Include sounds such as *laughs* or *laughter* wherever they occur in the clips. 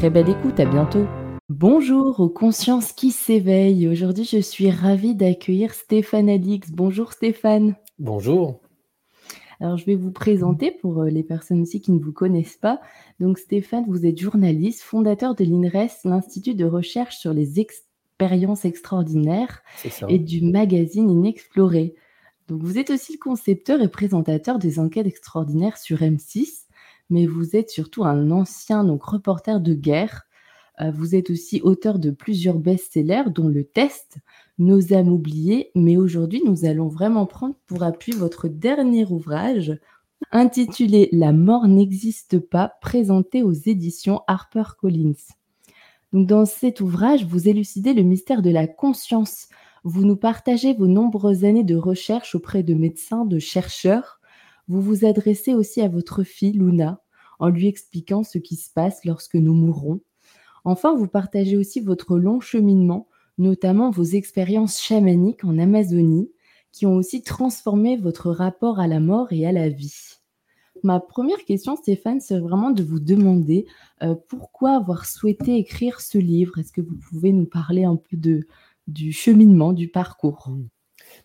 Très belle écoute, à bientôt. Bonjour aux consciences qui s'éveillent. Aujourd'hui, je suis ravie d'accueillir Stéphane Alix. Bonjour Stéphane. Bonjour. Alors, je vais vous présenter pour euh, les personnes aussi qui ne vous connaissent pas. Donc, Stéphane, vous êtes journaliste, fondateur de l'INRES, l'Institut de recherche sur les expériences extraordinaires, et du magazine Inexploré. Donc, vous êtes aussi le concepteur et présentateur des enquêtes extraordinaires sur M6, mais vous êtes surtout un ancien donc, reporter de guerre. Euh, vous êtes aussi auteur de plusieurs best-sellers, dont Le Test, nos âmes oubliées, mais aujourd'hui nous allons vraiment prendre pour appui votre dernier ouvrage intitulé La mort n'existe pas, présenté aux éditions HarperCollins. Donc dans cet ouvrage, vous élucidez le mystère de la conscience. Vous nous partagez vos nombreuses années de recherche auprès de médecins, de chercheurs. Vous vous adressez aussi à votre fille Luna en lui expliquant ce qui se passe lorsque nous mourrons. Enfin, vous partagez aussi votre long cheminement notamment vos expériences chamaniques en Amazonie, qui ont aussi transformé votre rapport à la mort et à la vie. Ma première question, Stéphane, c'est vraiment de vous demander euh, pourquoi avoir souhaité écrire ce livre? Est-ce que vous pouvez nous parler un peu de, du cheminement, du parcours? Mmh.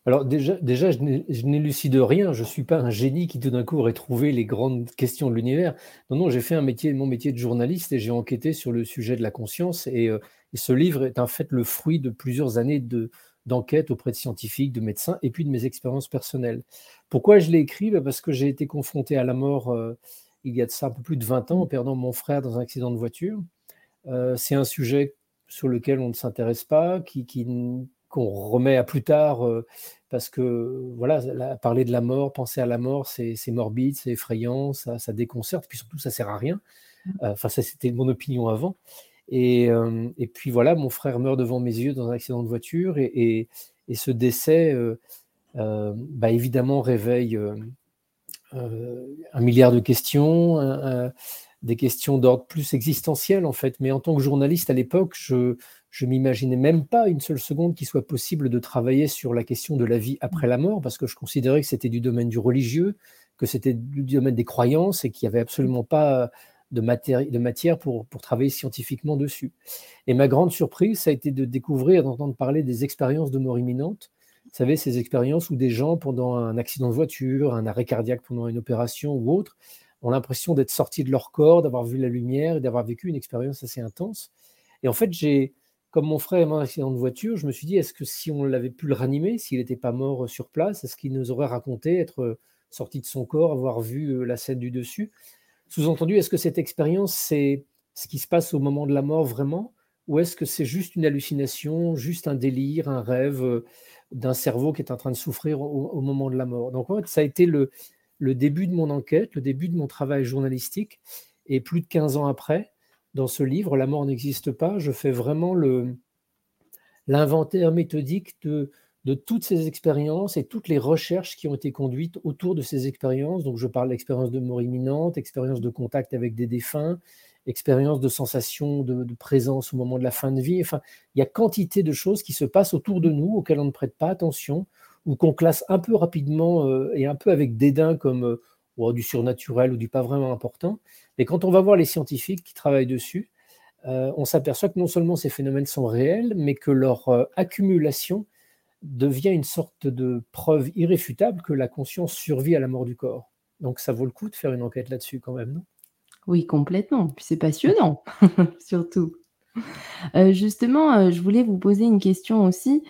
Alors déjà, déjà je n'élucide rien, je ne suis pas un génie qui tout d'un coup aurait trouvé les grandes questions de l'univers. Non, non, j'ai fait mon métier de journaliste et j'ai enquêté sur le sujet de la conscience et, euh, ce livre est en fait le fruit de plusieurs années de, d'enquête auprès de scientifiques, de médecins, et puis de mes expériences personnelles. Pourquoi je l'ai écrit? Bah, Parce que j'ai été confronté à la mort euh, il y a de ça un peu plus de 20 ans, en perdant mon frère dans un accident de voiture. Euh, c'est un sujet sur lequel on ne s'intéresse pas, qui, qu'on remet à plus tard, euh, parce que voilà, parler de la mort, penser à la mort, c'est, morbide, c'est effrayant, ça, ça déconcerte, puis surtout ça sert à rien. Mmh. Enfin, ça c'était mon opinion avant. Et, et, puis voilà, mon frère meurt devant mes yeux dans un accident de voiture et, et, ce décès, euh, bah évidemment, réveille un milliard de questions, des questions d'ordre plus existentiel en fait. Mais en tant que journaliste à l'époque, je je m'imaginais même pas une seule seconde qu'il soit possible de travailler sur la question de la vie après la mort, parce que je considérais que c'était du domaine du religieux, que c'était du domaine des croyances et qu'il n'y avait absolument pas de, matière pour, pour, travailler scientifiquement dessus. Et ma grande surprise, ça a été de découvrir, d'entendre parler des expériences de mort imminente. Vous savez, ces expériences où des gens, pendant un accident de voiture, un arrêt cardiaque pendant une opération ou autre, ont l'impression d'être sortis de leur corps, d'avoir vu la lumière et d'avoir vécu une expérience assez intense. Et en fait, j'ai, comme mon frère est mort accident de voiture, je me suis dit, est-ce que si on l'avait pu le ranimer, s'il n'était pas mort sur place, est-ce qu'il nous aurait raconté être sorti de son corps, avoir vu euh, la scène du dessus? Sous-entendu, est-ce que cette expérience, c'est ce qui se passe au moment de la mort vraiment? Ou est-ce que c'est juste une hallucination, juste un délire, un rêve euh, d'un cerveau qui est en train de souffrir au, moment de la mort? Donc en fait, ça a été le, le début de mon enquête, le début de mon travail journalistique. Et plus de 15 ans après, dans ce livre, La mort n'existe pas, je fais vraiment l'inventaire méthodique de, de toutes ces expériences et toutes les recherches qui ont été conduites autour de ces expériences. Donc, je parle d'expérience de mort imminente, expérience de contact avec des défunts, expérience de sensation de, présence au moment de la fin de vie. Enfin, il y a quantité de choses qui se passent autour de nous auxquelles on ne prête pas attention ou qu'on classe un peu rapidement euh, et un peu avec dédain comme euh, ou du surnaturel ou du pas vraiment important. Mais quand on va voir les scientifiques qui travaillent dessus, euh, on s'aperçoit que non seulement ces phénomènes sont réels, mais que leur euh, accumulation devient une sorte de preuve irréfutable que la conscience survit à la mort du corps. Donc ça vaut le coup de faire une enquête là-dessus quand même, non? Oui, complètement. C'est passionnant, *laughs* surtout. Euh, justement, je voulais vous poser une question aussi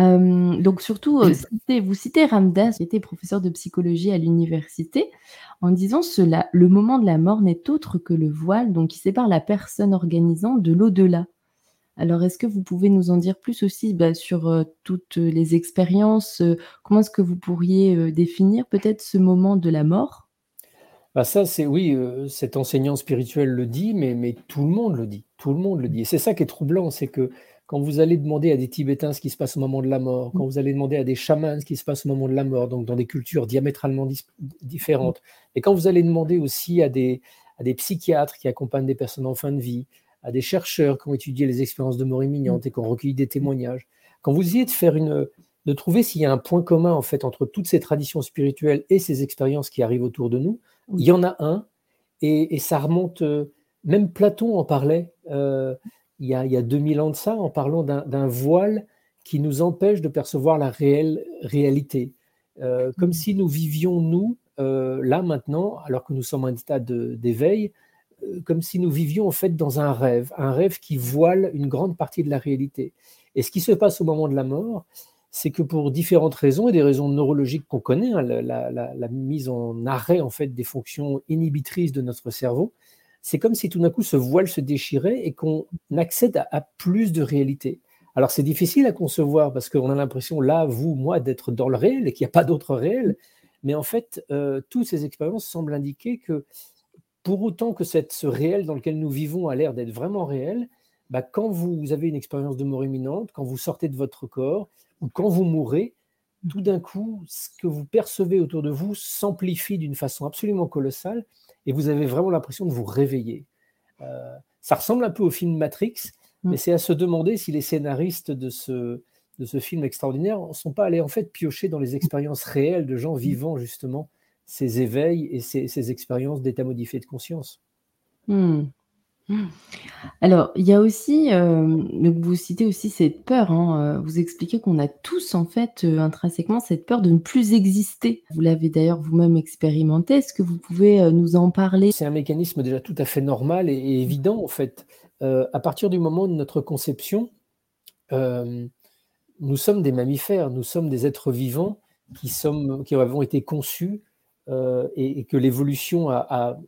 donc surtout, vous citez Ramdas, qui était professeur de psychologie à l'université, en disant cela: «Le moment de la mort n'est autre que le voile, donc qui sépare la personne organisant de l'au-delà». Alors est-ce que vous pouvez nous en dire plus aussi, bah, sur, toutes les expériences, comment est-ce que vous pourriez, définir peut-être ce moment de la mort? Bah, ça, c'est oui, cet enseignant spirituel le dit, mais mais tout le monde le dit, tout le monde le dit et c'est ça qui est troublant, c'est que quand vous allez demander à des Tibétains ce qui se passe au moment de la mort, quand vous allez demander à des chamans ce qui se passe au moment de la mort, donc dans des cultures diamétralement différentes, et quand vous allez demander aussi à des, à des psychiatres qui accompagnent des personnes en fin de vie, à des chercheurs qui ont étudié les expériences de mort imminente et qui ont recueilli des témoignages, quand vous essayez de faire une, de trouver s'il y a un point commun en fait entre toutes ces traditions spirituelles et ces expériences qui arrivent autour de nous, il y en a un, et, ça remonte, euh, même Platon en parlait. Euh, il y, a, 2000 ans de ça en parlant d'un voile qui nous empêche de percevoir la réelle réalité. Euh, comme si nous vivions, nous, euh, là maintenant, alors que nous sommes en état d'éveil, euh, comme si nous vivions en fait dans un rêve, un rêve qui voile une grande partie de la réalité. Et ce qui se passe au moment de la mort, c'est que pour différentes raisons et des raisons neurologiques qu'on connaît, hein, la, la, mise en arrêt en fait des fonctions inhibitrices de notre cerveau, c'est comme si tout d'un coup ce voile se déchirait et qu'on accède à, plus de réalité. Alors c'est difficile à concevoir parce qu'on a l'impression, là, vous, moi, d'être dans le réel et qu'il n'y a pas d'autre réel. Mais en fait, euh, toutes ces expériences semblent indiquer que pour autant que cette, ce réel dans lequel nous vivons a l'air d'être vraiment réel, bah, quand vous avez une expérience de mort imminente, quand vous sortez de votre corps ou quand vous mourrez, tout d'un coup, ce que vous percevez autour de vous s'amplifie d'une façon absolument colossale et vous avez vraiment l'impression de vous réveiller. Euh, ça ressemble un peu au film Matrix, mm. mais c'est à se demander si les scénaristes de ce, de ce film extraordinaire ne sont pas allés en fait piocher dans les expériences réelles de gens vivant justement ces éveils et ces, expériences d'état modifié de conscience. Mm. Alors, il y a aussi, euh, vous citez aussi cette peur, hein, euh, vous expliquez qu'on a tous en fait, euh, intrinsèquement cette peur de ne plus exister. Vous l'avez d'ailleurs vous-même expérimenté. Est-ce que vous pouvez, nous en parler? C'est un mécanisme déjà tout à fait normal et évident en fait. à partir du moment de notre conception, nous sommes des mammifères, nous sommes des êtres vivants qui sommes qui avons été conçus euh, et, que l'évolution a,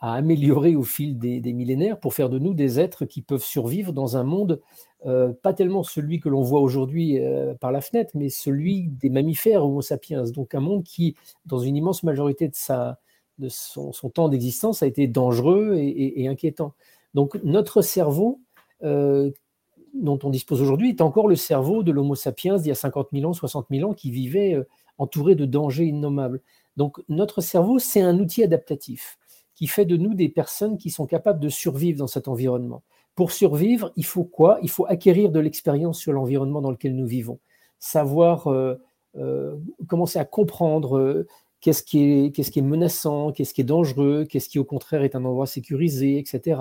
amélioré au fil des, millénaires pour faire de nous des êtres qui peuvent survivre dans un monde, euh, pas tellement celui que l'on voit aujourd'hui euh, par la fenêtre, mais celui des mammifères Homo sapiens. Donc un monde qui, dans une immense majorité de, son, temps d'existence, a été dangereux et, inquiétant. Donc notre cerveau, dont on dispose aujourd'hui, est encore le cerveau de l'Homo sapiens d'il y a 50 000 ans, 60 000 ans, qui vivait entouré de dangers innommables. Donc notre cerveau, c'est un outil adaptatif qui fait de nous des personnes qui sont capables de survivre dans cet environnement. Pour survivre, il faut quoi? Il faut acquérir de l'expérience sur l'environnement dans lequel nous vivons, savoir euh, euh, commencer à comprendre euh, qu'est-ce qui, qu'est-ce qui est menaçant, qu'est-ce qui est dangereux, qu'est-ce qui au contraire est un endroit sécurisé, etc.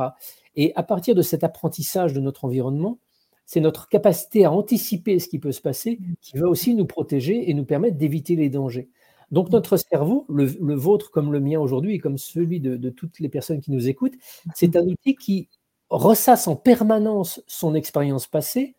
Et à partir de cet apprentissage de notre environnement, c'est notre capacité à anticiper ce qui peut se passer qui va aussi nous protéger et nous permettre d'éviter les dangers. Donc notre cerveau, le, vôtre comme le mien aujourd'hui et comme celui de, toutes les personnes qui nous écoutent, c'est un outil qui ressasse en permanence son expérience passée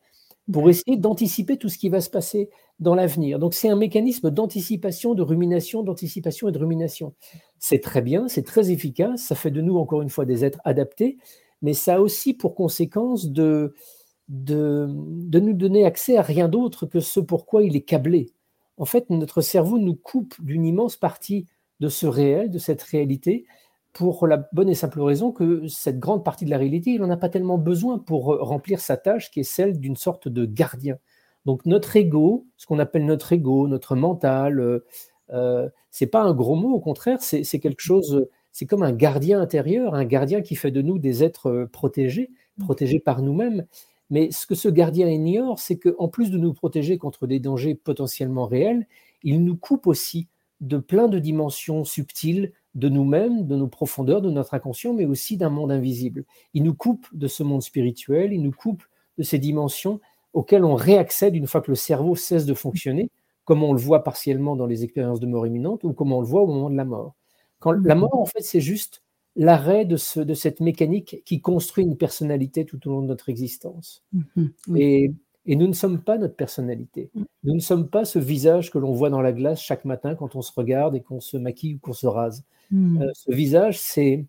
pour essayer d'anticiper tout ce qui va se passer dans l'avenir. Donc c'est un mécanisme d'anticipation, de rumination, d'anticipation et de rumination. C'est très bien, c'est très efficace, ça fait de nous encore une fois des êtres adaptés, mais ça a aussi pour conséquence de, de, de nous donner accès à rien d'autre que ce pourquoi il est câblé en fait, notre cerveau nous coupe d'une immense partie de ce réel, de cette réalité, pour la bonne et simple raison que cette grande partie de la réalité, il n'en a pas tellement besoin pour remplir sa tâche qui est celle d'une sorte de gardien. Donc notre ego, ce qu'on appelle notre ego, notre mental, euh, euh c'est pas un gros mot, au contraire, c'est quelque chose, c'est comme un gardien intérieur, un gardien qui fait de nous des êtres protégés, protégés par nous-mêmes, mais ce que ce gardien ignore, c'est qu'en plus de nous protéger contre des dangers potentiellement réels, il nous coupe aussi de plein de dimensions subtiles de nous-mêmes, de nos profondeurs, de notre inconscient, mais aussi d'un monde invisible. Il nous coupe de ce monde spirituel, il nous coupe de ces dimensions auxquelles on réaccède une fois que le cerveau cesse de fonctionner, comme on le voit partiellement dans les expériences de mort imminente ou comme on le voit au moment de la mort. Quand la mort, en fait, c'est juste l'arrêt de, ce, de cette mécanique qui construit une personnalité tout au long de notre existence. Mm-hmm. Et et nous ne sommes pas notre personnalité. Mm. Nous ne sommes pas ce visage que l'on voit dans la glace chaque matin quand on se regarde et qu'on se maquille ou qu'on se rase. Mm. Euh, ce visage, c'est,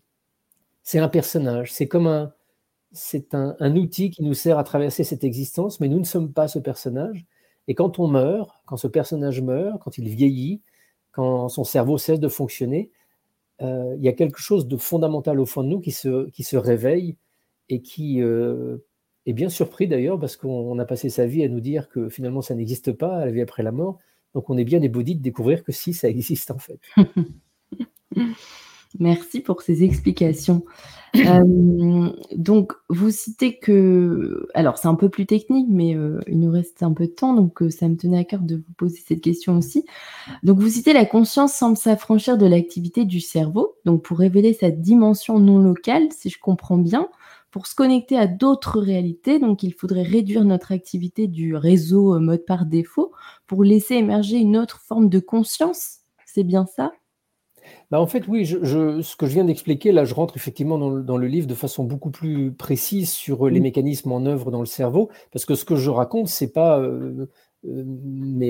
c'est un personnage. C'est comme un, c'est un, un, outil qui nous sert à traverser cette existence, mais nous ne sommes pas ce personnage. Et quand on meurt, quand ce personnage meurt, quand il vieillit, quand son cerveau cesse de fonctionner, il y a quelque chose de fondamental au fond de nous qui se, réveille et qui euh, et bien surpris d'ailleurs, parce qu'on a passé sa vie à nous dire que finalement ça n'existe pas, la vie après la mort. Donc on est bien ébaudi de découvrir que si, ça *laughs* existe en fait. *laughs* Merci pour ces explications. *laughs* Euh, donc, vous citez que, alors c'est un peu plus technique, mais euh, il nous reste un peu de temps, donc euh, ça me tenait à cœur de vous poser cette question aussi. Donc, vous citez la conscience semble s'affranchir de l'activité du cerveau, donc pour révéler sa dimension non locale, si je comprends bien pour se connecter à d'autres réalités, donc il faudrait réduire notre activité du réseau mode par défaut pour laisser émerger une autre forme de conscience. C'est bien ça? Bah en fait, oui, je, ce que je viens d'expliquer, là, je rentre effectivement dans le, livre de façon beaucoup plus précise sur euh, les mécanismes en œuvre dans le cerveau, parce que ce que je raconte, c'est pas euh, ma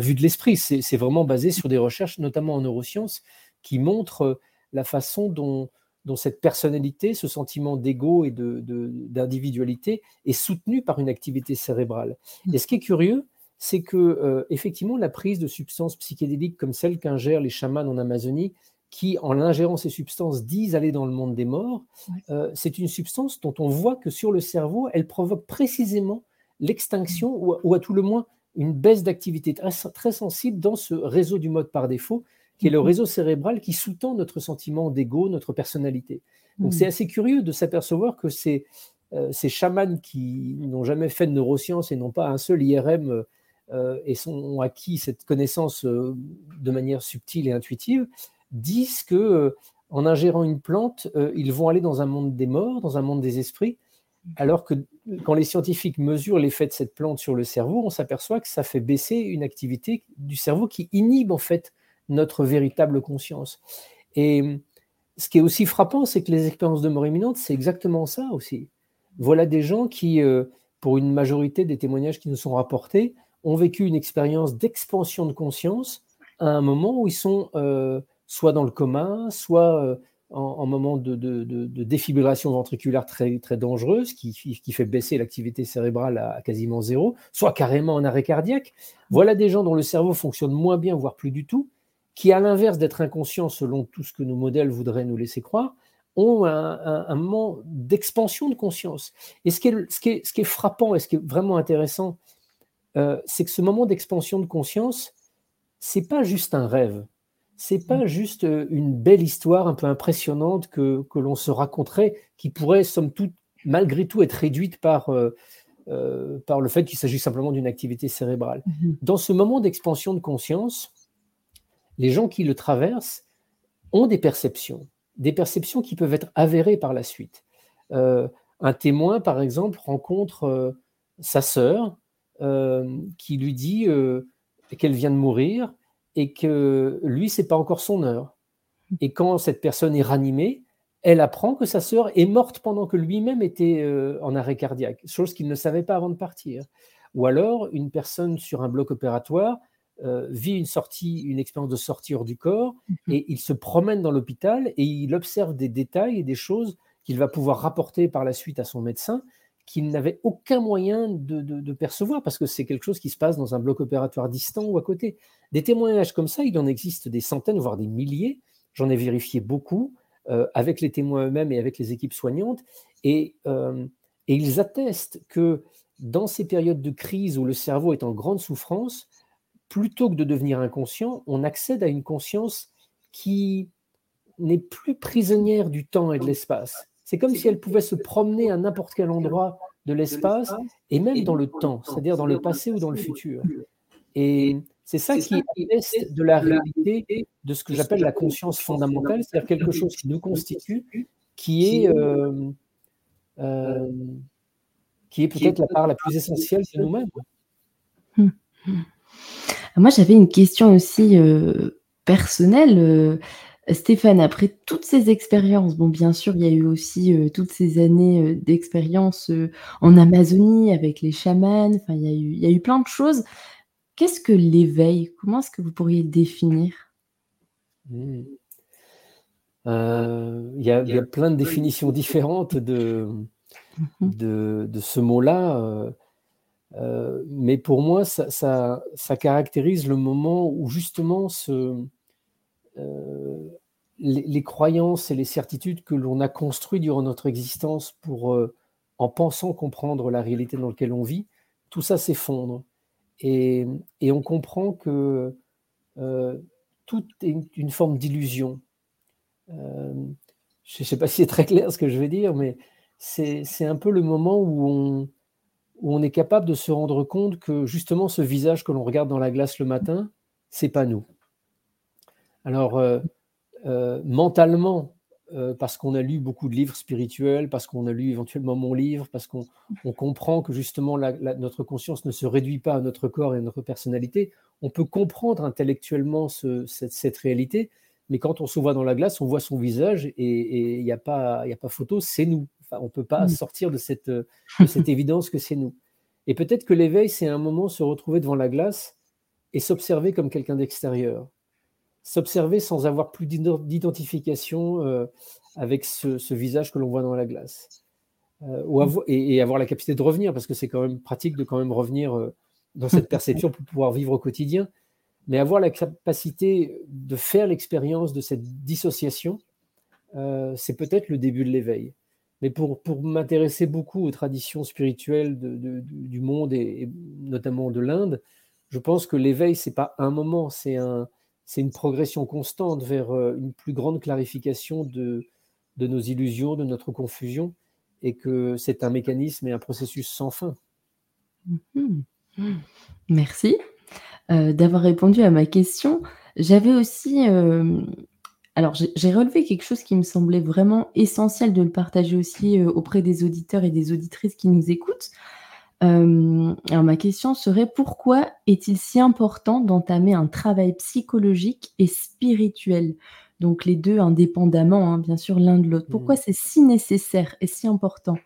vue de l'esprit, c'est vraiment basé sur des recherches, notamment en neurosciences, qui montrent la façon dont, dont cette personnalité, ce sentiment d'ego et d'individualité est soutenu par une activité cérébrale. Mmh. Et ce qui est curieux, c'est que euh, effectivement la prise de substances psychédéliques comme celles qu'ingèrent les chamans en Amazonie, qui en ingérant ces substances disent aller dans le monde des morts, euh, c'est une substance dont on voit que sur le cerveau, elle provoque précisément l'extinction ou, à tout le moins une baisse d'activité très sensible dans ce réseau du mode par défaut qui est le mhm. réseau cérébral qui sous-tend notre sentiment d'ego, notre personnalité. Donc c'est mhm. assez curieux de s'apercevoir que ces, euh, ces chamans qui n'ont jamais fait de neurosciences et n'ont pas un seul IRM et sont, ont acquis cette connaissance euh, de manière subtile et intuitive, disent que en ingérant une plante, ils vont aller dans un monde des morts, dans un monde des esprits, alors que quand les scientifiques mesurent l'effet de cette plante sur le cerveau, on s'aperçoit que ça fait baisser une activité du cerveau qui inhibe en fait notre véritable conscience. Et ce qui est aussi frappant, c'est que les expériences de mort imminente, c'est exactement ça aussi. Voilà des gens qui, euh, pour une majorité des témoignages qui nous sont rapportés, ont vécu une expérience d'expansion de conscience à un moment où ils sont euh, soit dans le coma, soit euh, en, moment de, défibrillation ventriculaire très, très dangereuse, qui, fait baisser l'activité cérébrale à, quasiment zéro, soit carrément en arrêt cardiaque. Voilà des gens dont le cerveau fonctionne moins bien, voire plus du tout, qui, à l'inverse d'être inconscients selon tout ce que nos modèles voudraient nous laisser croire, ont un, moment d'expansion de conscience. Et ce qui, est, frappant et ce qui est vraiment intéressant, euh, c'est que ce moment d'expansion de conscience, c'est pas juste un rêve, c'est pas mm. juste euh, une belle histoire un peu impressionnante que, que l'on se raconterait, qui pourrait, somme toute, malgré tout, être réduite par, euh, par le fait qu'il s'agit simplement d'une activité cérébrale. Mm-hmm. Dans ce moment d'expansion de conscience, les gens qui le traversent ont des perceptions, des perceptions qui peuvent être avérées par la suite. Euh, un témoin, par exemple, rencontre sa sœur qui lui dit qu'elle vient de mourir et que lui, c'est pas encore son heure. Et quand cette personne est ranimée, elle apprend que sa sœur est morte pendant que lui-même était en arrêt cardiaque, chose qu'il ne savait pas avant de partir. Ou alors, une personne sur un bloc opératoire euh, vit une sortie, une expérience de sortie hors du corps, mhm. et il se promène dans l'hôpital et il observe des détails et des choses qu'il va pouvoir rapporter par la suite à son médecin qu'il n'avait aucun moyen de, percevoir parce que c'est quelque chose qui se passe dans un bloc opératoire distant ou à côté. Des témoignages comme ça, il en existe des centaines, voire des milliers. J'en ai vérifié beaucoup euh, avec les témoins eux-mêmes et avec les équipes soignantes. Euh, et ils attestent que dans ces périodes de crise où le cerveau est en grande souffrance, plutôt que de devenir inconscient, on accède à une conscience qui n'est plus prisonnière du temps et de l'espace. C'est comme si elle pouvait se promener à n'importe quel endroit de l'espace et même dans le temps, c'est-à-dire dans le passé ou dans le futur. Et C'est ça qui est de la réalité de ce que j'appelle la conscience fondamentale, c'est-à-dire quelque chose qui nous constitue, qui est, euh, euh, qui est peut-être la part la plus essentielle de nous-mêmes. Hum, hum. Moi, j'avais une question aussi euh, personnelle. Stéphane, après toutes ces expériences, bon, bien sûr, il y a eu aussi toutes ces années d'expérience en Amazonie avec les chamans, enfin, il y, a eu, il y a eu plein de choses. Qu'est-ce que l'éveil? Comment est-ce que vous pourriez le définir? Mmh. il, y a, plein de définitions différentes de, mmh de, ce mot-là. mais pour moi, ça, ça, caractérise le moment où justement ce, les, croyances et les certitudes que l'on a construites durant notre existence pour, euh, en pensant comprendre la réalité dans laquelle on vit, tout ça s'effondre. Et, on comprend que euh, tout est une, forme d'illusion. Euh, je ne sais pas si c'est très clair ce que je veux dire, mais c'est un peu le moment où on, où on est capable de se rendre compte que justement ce visage que l'on regarde dans la glace le matin, c'est pas nous. Alors, euh, mentalement, euh, parce qu'on a lu beaucoup de livres spirituels, parce qu'on a lu éventuellement mon livre, parce qu'on comprend que justement notre conscience ne se réduit pas à notre corps et à notre personnalité, on peut comprendre intellectuellement cette, réalité, mais quand on se voit dans la glace, on voit son visage et il n'y a, pas, a pas photo, c'est nous. on ne peut pas mmh. sortir de cette, de cette *laughs* évidence que c'est nous. Et peut-être que l'éveil, c'est un moment se retrouver devant la glace et s'observer comme quelqu'un d'extérieur s'observer sans avoir plus d'identification euh, avec ce, visage que l'on voit dans la glace. Euh, ou mmh. et, avoir la capacité de revenir, parce que c'est quand même pratique de quand même revenir euh, dans cette *laughs* perception pour pouvoir vivre au quotidien. Mais avoir la capacité de faire l'expérience de cette dissociation, c'est peut-être le début de l'éveil. Mais pour, pour m'intéresser beaucoup aux traditions spirituelles de, du monde et, et, notamment de l'Inde, je pense que l'éveil, c'est pas un moment, c'est un, c'est une progression constante vers euh, une plus grande clarification de, nos illusions, de notre confusion, et que c'est un mécanisme et un processus sans fin. Mhm. Merci euh, d'avoir répondu à ma question. J'avais aussi... Euh, alors, j'ai relevé quelque chose qui me semblait vraiment essentiel de le partager aussi auprès des auditeurs et des auditrices qui nous écoutent alors ma question serait: pourquoi est-il si important d'entamer un travail psychologique et spirituel? Donc les deux indépendamment, hein, bien sûr, l'un de l'autre. Pourquoi mmh. c'est si nécessaire et si important?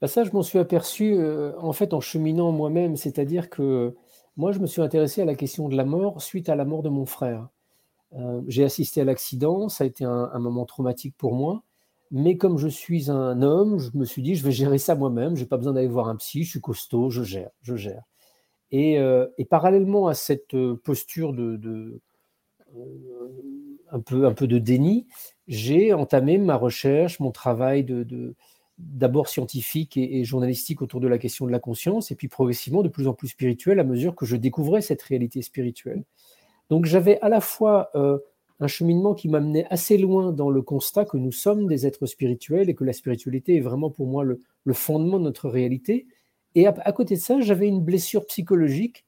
Bah, ça, je m'en suis aperçu, en fait, en cheminant moi-même. C'est-à-dire que, moi, je me suis intéressé à la question de la mort suite à la mort de mon frère. j'ai assisté à l'accident, ça a été un moment traumatique pour moi. Mais comme je suis un homme, je me suis dit, je vais gérer ça moi-même, je n'ai pas besoin d'aller voir un psy, je suis costaud, je gère, je gère. Et, euh, parallèlement à cette euh, posture de, euh, un, peu, un peu de déni, j'ai entamé ma recherche, mon travail d'abord scientifique et, journalistique autour de la question de la conscience, et puis progressivement de plus en plus spirituel à mesure que je découvrais cette réalité spirituelle. Donc j'avais à la fois un cheminement qui m'amenait assez loin dans le constat que nous sommes des êtres spirituels et que la spiritualité est vraiment pour moi le, fondement de notre réalité. Et à, côté de ça, j'avais une blessure psychologique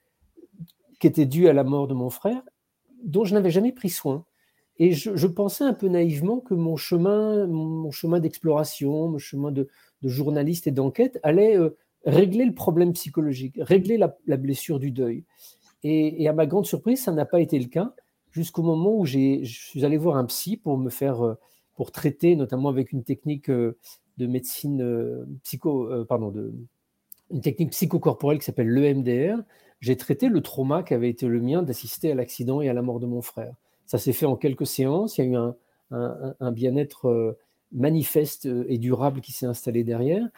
qui était due à la mort de mon frère, dont je n'avais jamais pris soin. Et je, pensais un peu naïvement que mon chemin, mon chemin d'exploration, mon chemin de, journaliste et d'enquête allait euh, régler le problème psychologique, régler la, blessure du deuil. et, à ma grande surprise, ça n'a pas été le cas jusqu'au moment où je suis allé voir un psy pour me faire, euh, pour traiter, notamment avec une technique euh, de médecine euh, psycho, pardon, une technique psychocorporelle qui s'appelle l'EMDR. J'ai traité le trauma qui avait été le mien d'assister à l'accident et à la mort de mon frère. Ça s'est fait en quelques séances. Il y a eu un, un, bien-être manifeste et durable qui s'est installé derrière.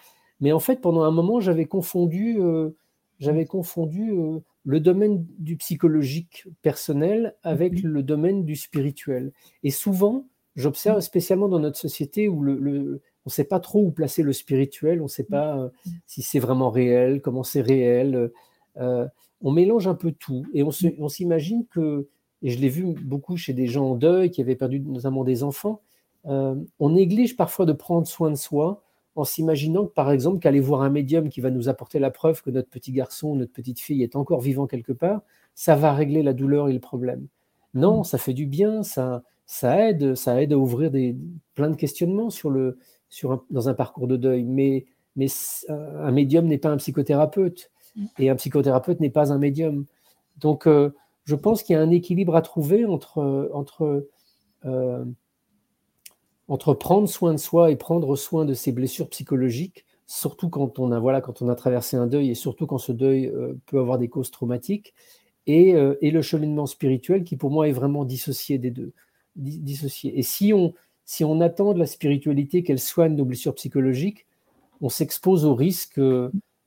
Mais en fait, pendant un moment, j'avais confondu, j'avais confondu le domaine du psychologique personnel avec mhm. le domaine du spirituel. Et souvent, j'observe mhm. spécialement dans notre société où le, on ne sait pas trop où placer le spirituel, on ne sait pas euh, mhm. si c'est vraiment réel, comment c'est réel. Euh, on mélange un peu tout et on s'imagine que, et je l'ai vu beaucoup chez des gens en deuil qui avaient perdu notamment des enfants, euh, on néglige parfois de prendre soin de soi en s'imaginant, par exemple, qu'aller voir un médium qui va nous apporter la preuve que notre petit garçon ou notre petite fille est encore vivant quelque part, ça va régler la douleur et le problème. Non, mm. ça fait du bien, ça, ça aide, ça aide à ouvrir des, plein de questionnements sur le, sur dans un parcours de deuil. Mais, mais un médium n'est pas un psychothérapeute mm. et un psychothérapeute n'est pas un médium. Donc, euh, je pense qu'il y a un équilibre à trouver entre, entre, euh, entre prendre soin de soi et prendre soin de ses blessures psychologiques, surtout quand on a, voilà, quand on a traversé un deuil et surtout quand ce deuil euh, peut avoir des causes traumatiques, et, euh, et, le cheminement spirituel qui pour moi est vraiment dissocié des deux. Dissocié. Et si on, si on attend de la spiritualité qu'elle soigne nos blessures psychologiques, on s'expose au risque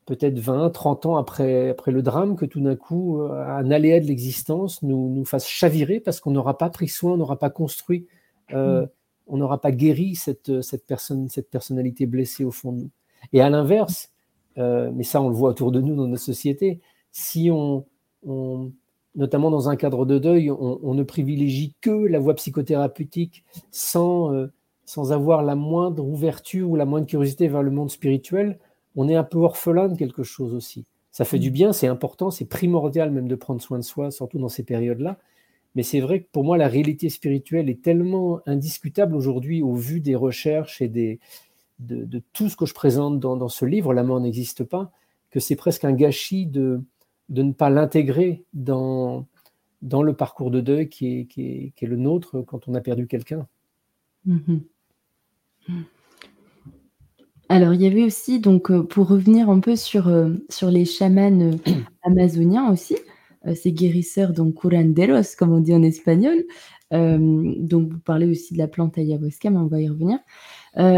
peut-être 20, 30 ans après, après le drame, que tout d'un coup, euh, un aléa de l'existence nous, nous fasse chavirer parce qu'on n'aura pas pris soin, on n'aura pas construit, euh, mm. On n'aura pas guéri cette, cette, personne, cette personnalité blessée au fond de nous. Et à l'inverse, euh, mais ça on le voit autour de nous dans notre société, si on, on notamment dans un cadre de deuil, on, on, ne privilégie que la voie psychothérapeutique sans, sans avoir la moindre ouverture ou la moindre curiosité vers le monde spirituel, on est un peu orphelin de quelque chose aussi. Ça fait du mm. bien, c'est important, c'est primordial même de prendre soin de soi, surtout dans ces périodes-là. Mais c'est vrai que pour moi, la réalité spirituelle est tellement indiscutable aujourd'hui au vu des recherches et de, tout ce que je présente dans, ce livre, La mort n'existe pas, que c'est presque un gâchis de, de ne pas l'intégrer dans, dans le parcours de deuil qui est, qui est, le nôtre quand on a perdu quelqu'un. Mm-hmm. Alors, il y avait aussi donc, euh, pour revenir un peu sur, euh, sur les chamans, euh, *clears throat* amazoniens aussi, ces guérisseurs donc curanderos comme on dit en espagnol. donc vous parlez aussi de la plante ayahuasca, mais on va y revenir.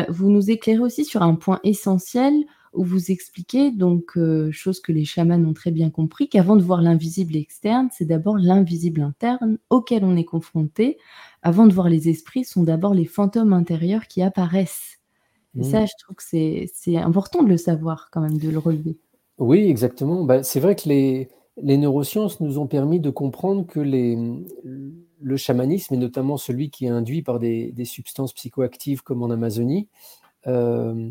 vous nous éclairez aussi sur un point essentiel où vous expliquez donc, chose que les chamans ont très bien compris, qu'avant de voir l'invisible externe, c'est d'abord l'invisible interne auquel on est confronté. Avant de voir les esprits, sont d'abord les fantômes intérieurs qui apparaissent. Et ça, mmh. je trouve que c'est important de le savoir quand même, de le relever. Oui, exactement. Bah, c'est vrai que les, les neurosciences nous ont permis de comprendre que les, le chamanisme, et notamment celui qui est induit par des, des substances psychoactives comme en Amazonie, euh,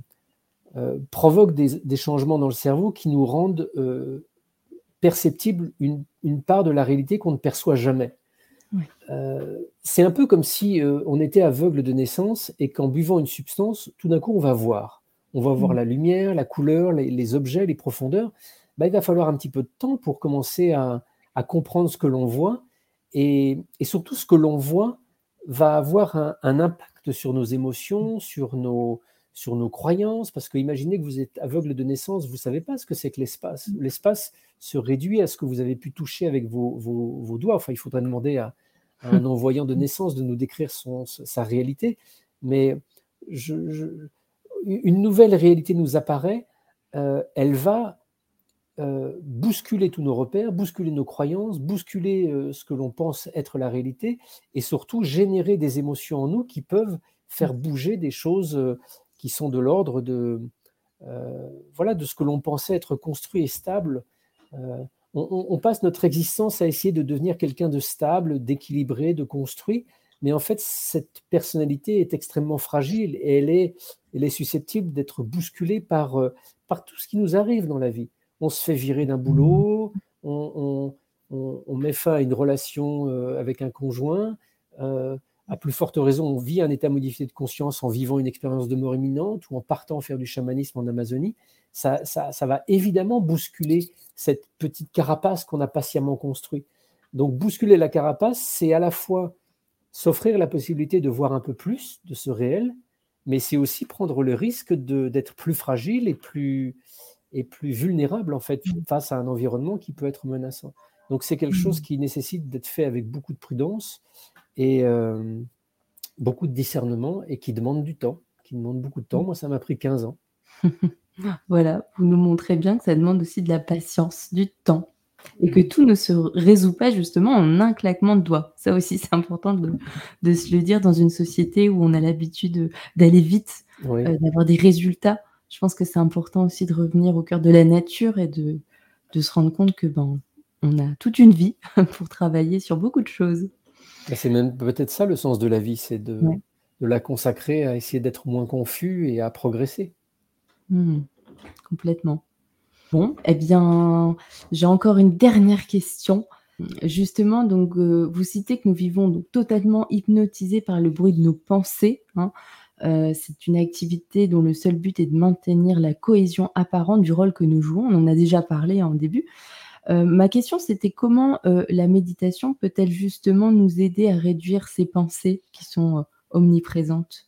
euh, provoque des, des, changements dans le cerveau qui nous rendent euh, perceptibles une, une, part de la réalité qu'on ne perçoit jamais. Euh, c'est un peu comme si on était aveugle de naissance et qu'en buvant une substance, tout d'un coup, on va voir. On va voir mm. la lumière, la couleur, les, objets, les profondeurs. Bah, il va falloir un petit peu de temps pour commencer à, comprendre ce que l'on voit. Et, surtout, ce que l'on voit va avoir un, impact sur nos émotions, sur nos, sur nos croyances. Parce que imaginez que vous êtes aveugle de naissance, vous ne savez pas ce que c'est que l'espace. L'espace se réduit à ce que vous avez pu toucher avec vos, vos doigts. Enfin, il faudrait demander à, un envoyant de naissance de nous décrire son, sa réalité, mais une nouvelle réalité nous apparaît, euh, elle va euh, bousculer tous nos repères, bousculer nos croyances, bousculer euh, ce que l'on pense être la réalité, et surtout générer des émotions en nous qui peuvent faire bouger des choses qui sont de l'ordre de, voilà, de ce que l'on pensait être construit et stable on, passe notre existence à essayer de devenir quelqu'un de stable, d'équilibré, de construit, mais en fait, cette personnalité est extrêmement fragile et elle est, elle est susceptible d'être bousculée par, euh, par tout ce qui nous arrive dans la vie. On se fait virer d'un boulot, on, met fin à une relation euh, avec un conjoint, euh, à plus forte raison, on vit un état modifié de conscience en vivant une expérience de mort imminente ou en partant faire du chamanisme en Amazonie. Ça, ça, ça va évidemment bousculer cette petite carapace qu'on a patiemment construite. Donc bousculer la carapace, c'est à la fois s'offrir la possibilité de voir un peu plus de ce réel, mais c'est aussi prendre le risque d'être plus fragile et plus, et plus vulnérable en fait face à un environnement qui peut être menaçant. Donc c'est quelque chose qui nécessite d'être fait avec beaucoup de prudence et euh, beaucoup de discernement et qui demande du temps, qui demande beaucoup de temps. Moi, ça m'a pris 15 ans. *laughs* Voilà, vous nous montrez bien que ça demande aussi de la patience, du temps et que tout ne se résout pas justement en un claquement de doigts. Ça aussi, c'est important de de se le dire dans une société où on a l'habitude, d'aller vite, euh, d'avoir des résultats. Je pense que c'est important aussi de revenir au cœur de la nature et de de se rendre compte que, ben, on a toute une vie *laughs* pour travailler sur beaucoup de choses. c'est même peut-être ça le sens de la vie, c'est de de la consacrer à essayer d'être moins confus et à progresser. Mmh. Complètement. Bon, eh bien, j'ai encore une dernière question. Justement, donc, euh, vous citez que nous vivons donc totalement hypnotisés par le bruit de nos pensées, hein. Euh, c'est une activité dont le seul but est de maintenir la cohésion apparente du rôle que nous jouons. On en a déjà parlé en début. Euh, ma question, c'était comment la méditation peut-elle justement nous aider à réduire ces pensées qui sont omniprésentes?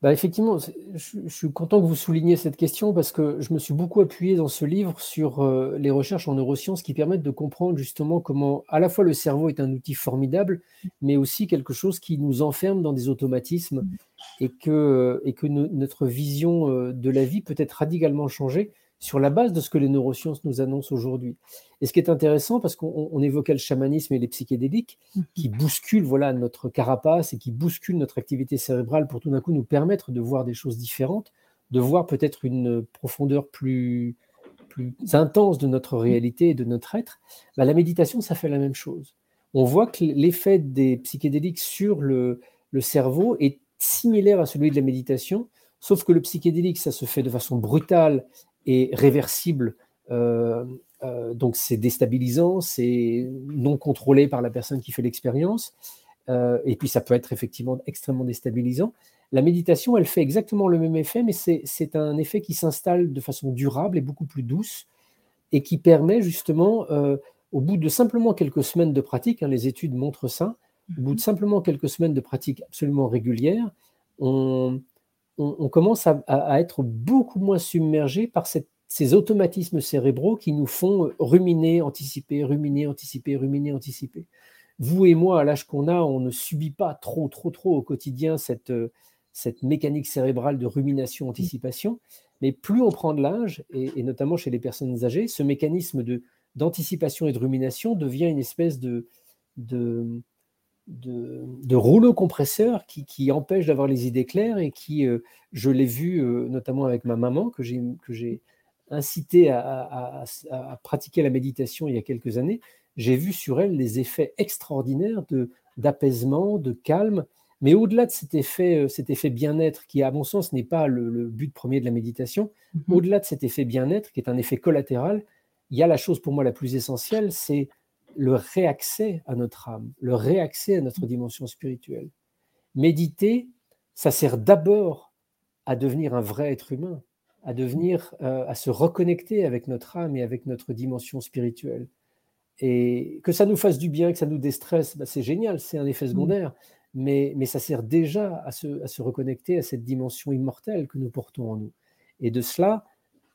Bah, effectivement, je suis content que vous souligniez cette question parce que je me suis beaucoup appuyé dans ce livre sur, euh, les recherches en neurosciences qui permettent de comprendre justement comment à la fois le cerveau est un outil formidable, mais aussi quelque chose qui nous enferme dans des automatismes et que, et que notre vision, euh, de la vie peut être radicalement changée sur la base de ce que les neurosciences nous annoncent aujourd'hui. Et ce qui est intéressant, parce qu'on évoquait le chamanisme et les psychédéliques, mhm. qui bousculent voilà, notre carapace et qui bousculent notre activité cérébrale pour tout d'un coup nous permettre de voir des choses différentes, de voir peut-être une profondeur plus, plus intense de notre réalité et de notre être, bah, la méditation, ça fait la même chose. On voit que l'effet des psychédéliques sur le, le cerveau est similaire à celui de la méditation, sauf que le psychédélique, ça se fait de façon brutale et réversible. Euh, euh, donc c'est déstabilisant, c'est non contrôlé par la personne qui fait l'expérience, euh, et puis ça peut être effectivement extrêmement déstabilisant. La méditation, elle fait exactement le même effet, mais c'est un effet qui s'installe de façon durable et beaucoup plus douce, et qui permet justement, au bout de simplement quelques semaines de pratique, hein, les études montrent ça, au bout de simplement quelques semaines de pratique absolument régulière, on, on, commence à, être beaucoup moins submergé par ces automatismes cérébraux qui nous font ruminer, anticiper, ruminer, anticiper, ruminer, anticiper. Vous et moi, à l'âge qu'on a, on ne subit pas trop, trop, trop au quotidien cette, cette mécanique cérébrale de rumination, anticipation. Mais plus on prend de l'âge, et, notamment chez les personnes âgées, ce mécanisme d'anticipation et de rumination devient une espèce de, de, de, rouleau compresseur qui, empêche d'avoir les idées claires et qui, euh, je l'ai vu euh, notamment avec ma maman, que j'ai incité à, pratiquer la méditation il y a quelques années, j'ai vu sur elle les effets extraordinaires d'apaisement, de, calme, mais au-delà de cet effet, euh, cet effet bien-être, qui à mon sens n'est pas le, but premier de la méditation, mm-hmm. au-delà de cet effet bien-être, qui est un effet collatéral, il y a la chose pour moi la plus essentielle, c'est le réaccès à notre âme, le réaccès à notre dimension spirituelle. Méditer, ça sert d'abord à devenir un vrai être humain, à devenir, euh, à se reconnecter avec notre âme et avec notre dimension spirituelle. Et que ça nous fasse du bien, que ça nous déstresse, bah, c'est génial, c'est un effet mmh. secondaire, mais, mais ça sert déjà à se, à se reconnecter à cette dimension immortelle que nous portons en nous. Et de cela,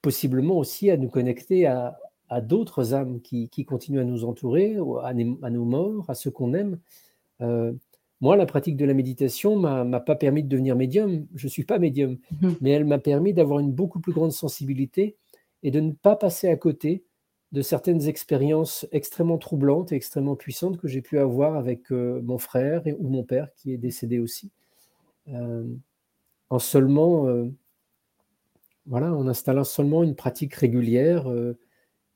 possiblement aussi à nous connecter à, à d'autres âmes qui, continuent à nous entourer, à, nos morts, à ceux qu'on aime. Euh, moi, la pratique de la méditation m'a pas permis de devenir médium, je ne suis pas médium, mhm. mais elle m'a permis d'avoir une beaucoup plus grande sensibilité et de ne pas passer à côté de certaines expériences extrêmement troublantes et extrêmement puissantes que j'ai pu avoir avec euh, mon frère ou mon père qui est décédé aussi. Euh, en seulement, voilà, en installant seulement une pratique régulière,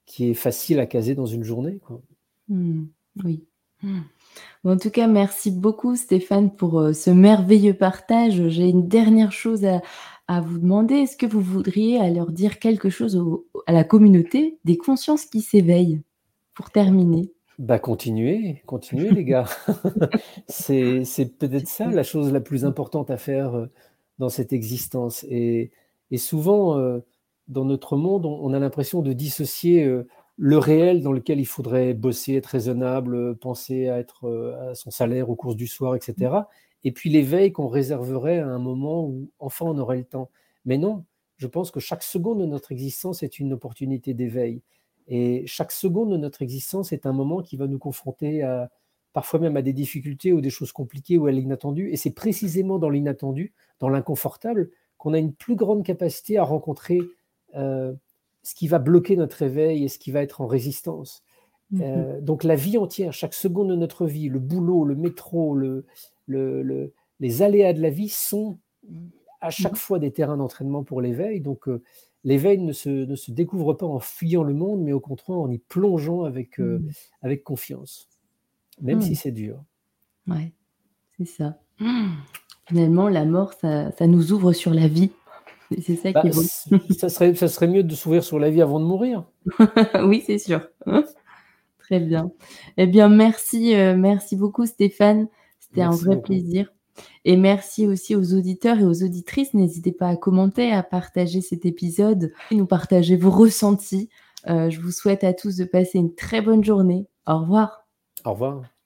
qui est facile à caser dans une journée. Quoi. Mmh, oui. Mmh. en tout cas, merci beaucoup Stéphane pour euh, ce merveilleux partage. J'ai une dernière chose à, vous demander. Est-ce que vous voudriez alors dire quelque chose à la communauté des consciences qui s'éveillent? Pour terminer bah, continuez, continuez les gars. *laughs* c'est peut-être ça la chose la plus importante à faire euh, dans cette existence. Et, et souvent, euh, dans notre monde, on, a l'impression de dissocier euh, le réel dans lequel il faudrait bosser, être raisonnable, penser à être euh, à son salaire aux courses du soir, etc. Et puis l'éveil qu'on réserverait à un moment où enfin on aurait le temps. Mais non, je pense que chaque seconde de notre existence est une opportunité d'éveil. Et chaque seconde de notre existence est un moment qui va nous confronter à, parfois même à des difficultés ou des choses compliquées ou à l'inattendu. Et c'est précisément dans l'inattendu, dans l'inconfortable, qu'on a une plus grande capacité à rencontrer euh, ce qui va bloquer notre éveil et ce qui va être en résistance. Mhm. Euh, donc la vie entière, chaque seconde de notre vie, le boulot, le métro, le, le, les aléas de la vie sont à chaque mhm. fois des terrains d'entraînement pour l'éveil. Donc euh, l'éveil ne se, ne se, découvre pas en fuyant le monde, mais au contraire en y plongeant avec, mhm. avec confiance, même si c'est dur. Ouais, c'est ça. Finalement, la mort, ça, ça, nous ouvre sur la vie. C'est ça Bah, qui est beau. c ça serait ça serait mieux de s'ouvrir sur la vie avant de mourir. *laughs* Oui, c'est sûr. Très bien. Eh bien, merci, heu, merci beaucoup Stéphane. C'était un vrai beaucoup. plaisir et merci aussi aux auditeurs et aux auditrices. N'hésitez pas à commenter, à partager cet épisode et nous partager vos ressentis. Heu, je vous souhaite à tous de passer une très bonne journée. Au revoir. Au revoir.